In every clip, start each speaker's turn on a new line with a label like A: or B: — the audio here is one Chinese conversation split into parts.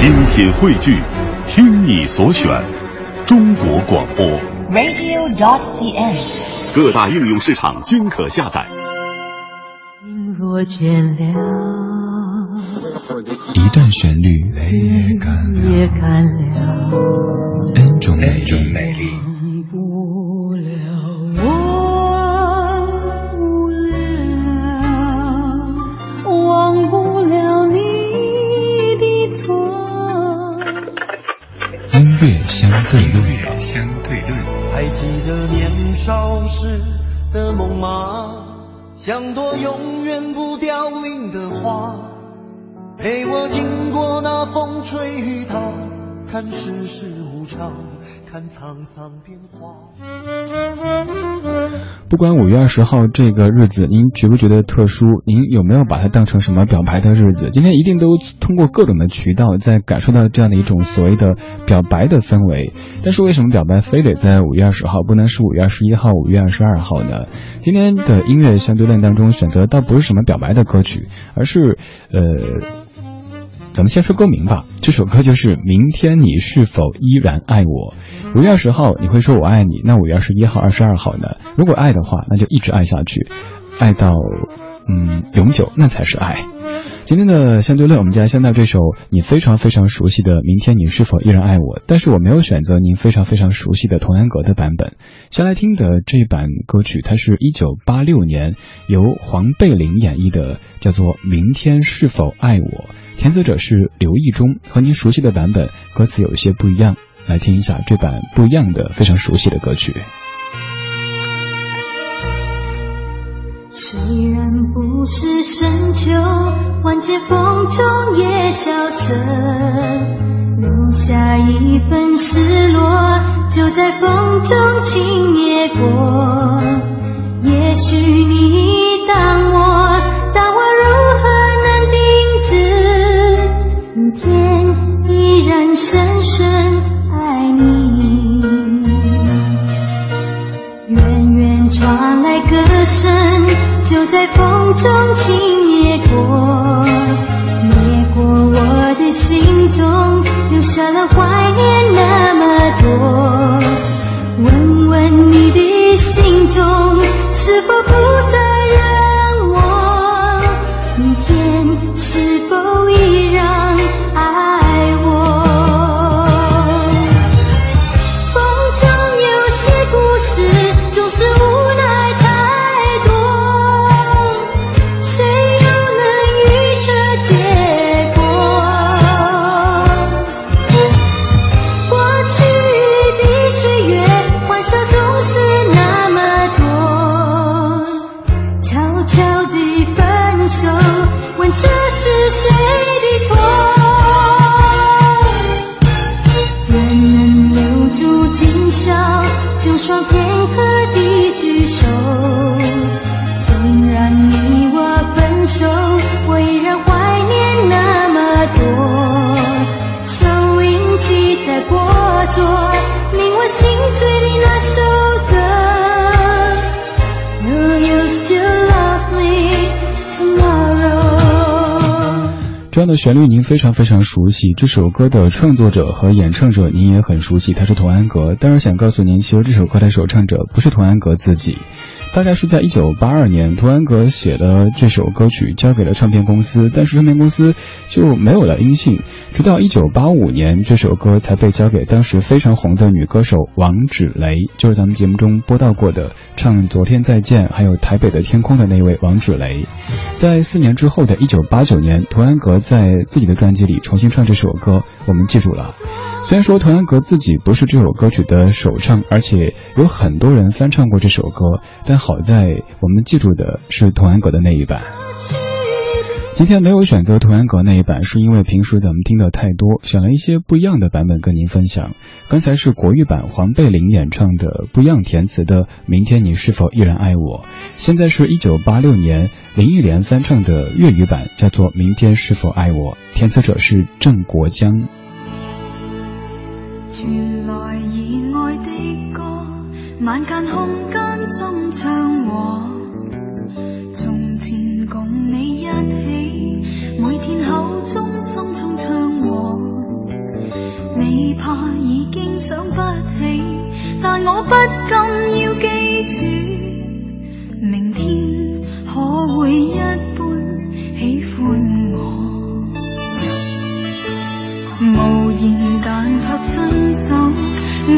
A: 精品汇聚，听你所选，中国广播。
B: radio.cn。
A: 各大应用市场均可下载。
B: 心若倦了，
C: 一段旋律，
B: 也干了
C: ，N 种美丽。相对论，
D: 相对论。
E: 还记得年少时的梦吗？像朵永远不凋零的花，陪我经过那风吹雨打，看世事无常，看沧桑变化。
C: 不管五月二十号这个日子您觉不觉得特殊，您有没有把它当成什么表白的日子？今天一定都通过各种的渠道在感受到这样的一种所谓的表白的氛围。但是为什么表白非得在五月二十号，不能是五月二十一号、五月二十二号呢？今天的音乐相对论当中选择倒不是什么表白的歌曲，而是呃。咱们先说歌名吧，这首歌就是《明天你是否依然爱我》。五月二十号你会说我爱你，那五月二十一号、二十二号呢？如果爱的话，那就一直爱下去，爱到嗯永久，那才是爱。今天的相对论，我们就来先到这首你非常非常熟悉的《明天你是否依然爱我》，但是我没有选择您非常非常熟悉的童安格的版本。先来听的这版歌曲，它是一九八六年由黄贝玲演绎的，叫做《明天是否爱我》。填词者是刘义中，和您熟悉的版本歌词有一些不一样，来听一下这版不一样的非常熟悉的歌曲。
B: 虽然不是深秋，万千风中也萧瑟，留下一份失落，就在风中轻掠过。留这是谁的错？愿能留住今宵，就算片刻的聚首。纵然你我分手，我依然怀念那么多。收音机在播着
C: 这样的旋律您非常非常熟悉，这首歌的创作者和演唱者您也很熟悉，他是童安格。但是想告诉您，其实这首歌的首唱者不是童安格自己。大概是在一九八二年，童安格写了这首歌曲，交给了唱片公司，但是唱片公司就没有了音信。直到一九八五年，这首歌才被交给当时非常红的女歌手王芷蕾，就是咱们节目中播到过的唱《昨天再见》还有《台北的天空》的那位王芷蕾。在四年之后的一九八九年，童安格在自己的专辑里重新唱这首歌，我们记住了。虽然说童安格自己不是这首歌曲的首唱，而且有很多人翻唱过这首歌，但好在我们记住的是童安格的那一版。今天没有选择童安格那一版，是因为平时咱们听的太多，选了一些不一样的版本跟您分享。刚才是国语版黄贝玲演唱的不一样填词的《明天你是否依然爱我》，现在是一九八六年林忆莲翻唱的粤语版，叫做《明天是否爱我》，填词者是郑国江。
B: 传来意外的歌，晚间空间心唱和。从前共你一起，每天口中心中唱和。
F: 你怕已经想不起，但我不禁要记住，明天可会一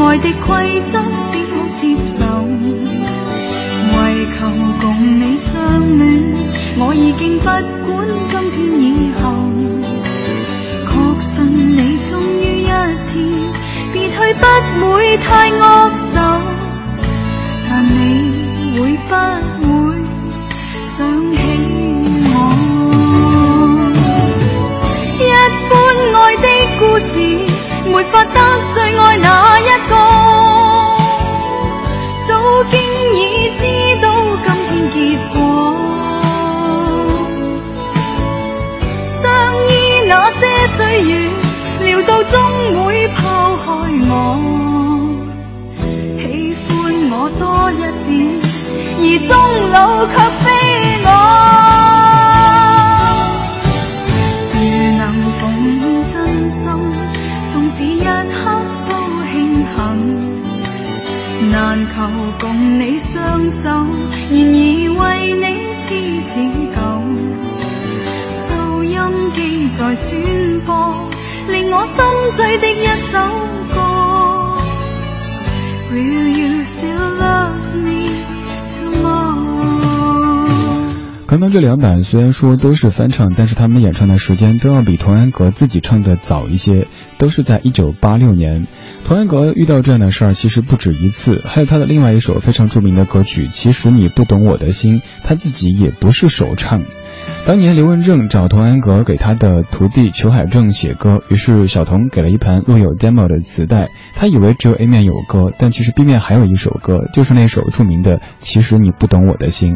F: 爱的规则，只好接受。为求共你相恋，我已经不管今天以后。确信你终于一天别去，不会太恶手，但你会不会想起我心醉的一首歌。Will you still love me tomorrow？
C: 刚刚这两版虽然说都是翻唱，但是他们演唱的时间都要比童安格自己唱的早一些，都是在一九八六年。童安格遇到这样的事儿其实不止一次，还有他的另外一首非常著名的歌曲《其实你不懂我的心》，他自己也不是首唱。当年刘文正找童安格给他的徒弟裘海正写歌，于是小童给了一盘录有 demo 的磁带，他以为只有 A 面有歌，但其实 B 面还有一首歌，就是那首著名的《其实你不懂我的心》。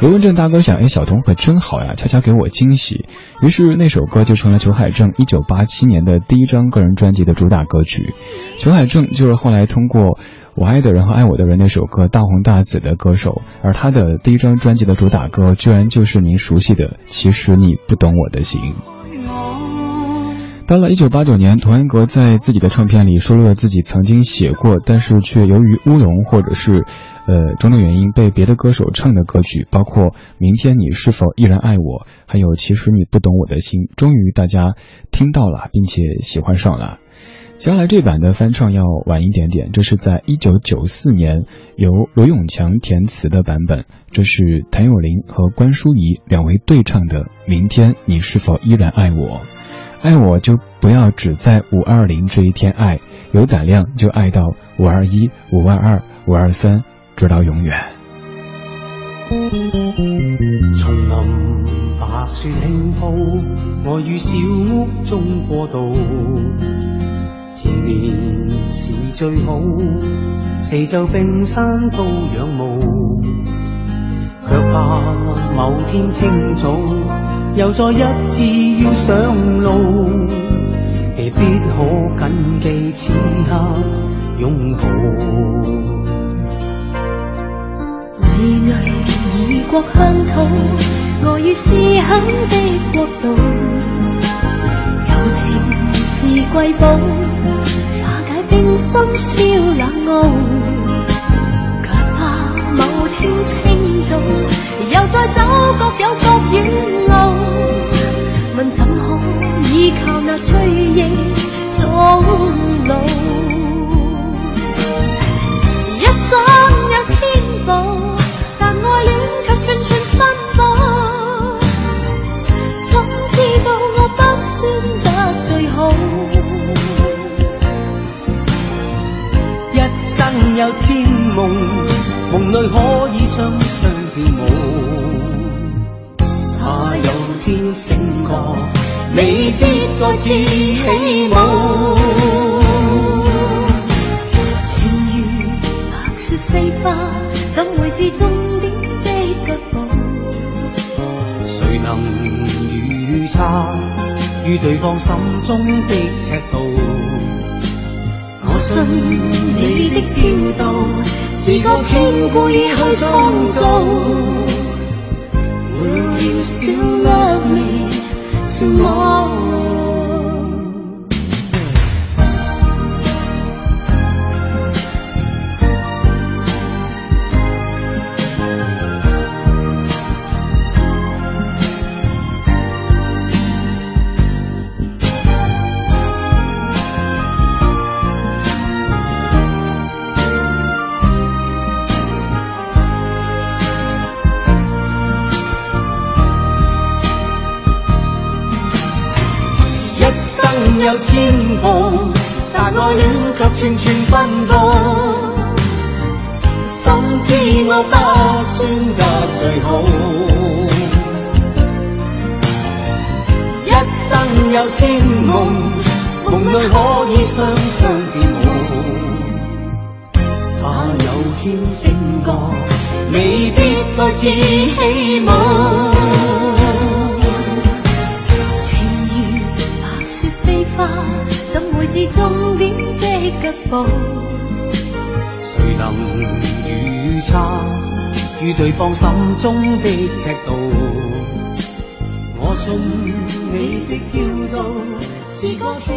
C: 刘文正大哥想，哎，小童可真好呀，悄悄给我惊喜，于是那首歌就成了裘海正1987年的第一张个人专辑的主打歌曲。裘海正就是后来通过。我爱的人和爱我的人那首歌大红大紫的歌手，而他的第一张专辑的主打歌居然就是您熟悉的《其实你不懂我的心》。到了一九八九年，童安格在自己的唱片里收录了自己曾经写过，但是却由于乌龙或者是呃种种原因被别的歌手唱的歌曲，包括《明天你是否依然爱我》，还有《其实你不懂我的心》，终于大家听到了，并且喜欢上了。接下来这版的翻唱要晚一点点，这是在一九九四年由罗永强填词的版本，这是谭咏麟和关淑怡两位对唱的《明天你是否依然爱我》，爱我就不要只在五二零这一天爱，有胆量就爱到五二一、五二二、五二三，直到永远。
D: 丛林白雪轻铺，我于小屋中过渡。前面是最好，四周冰山都仰慕，却怕某天清早又再一次要上路，未必可谨记此刻拥抱。
F: 巍巍异国乡土，我于思乡的国度，情是瑰宝。化解冰心消冷傲，怎会知终点的脚步？
D: 谁能预测于对方心中的尺度？我信你的飘荡是个天故意去创造。Will you still 恋却寸寸奔波。心知我不算得最好，一生有千梦，梦里可以双双渐舞。怕有千星歌，未必再次
B: 花，怎会知终点的脚步？
D: 谁能预测与对方心中的尺度？我信你的叫道是个情。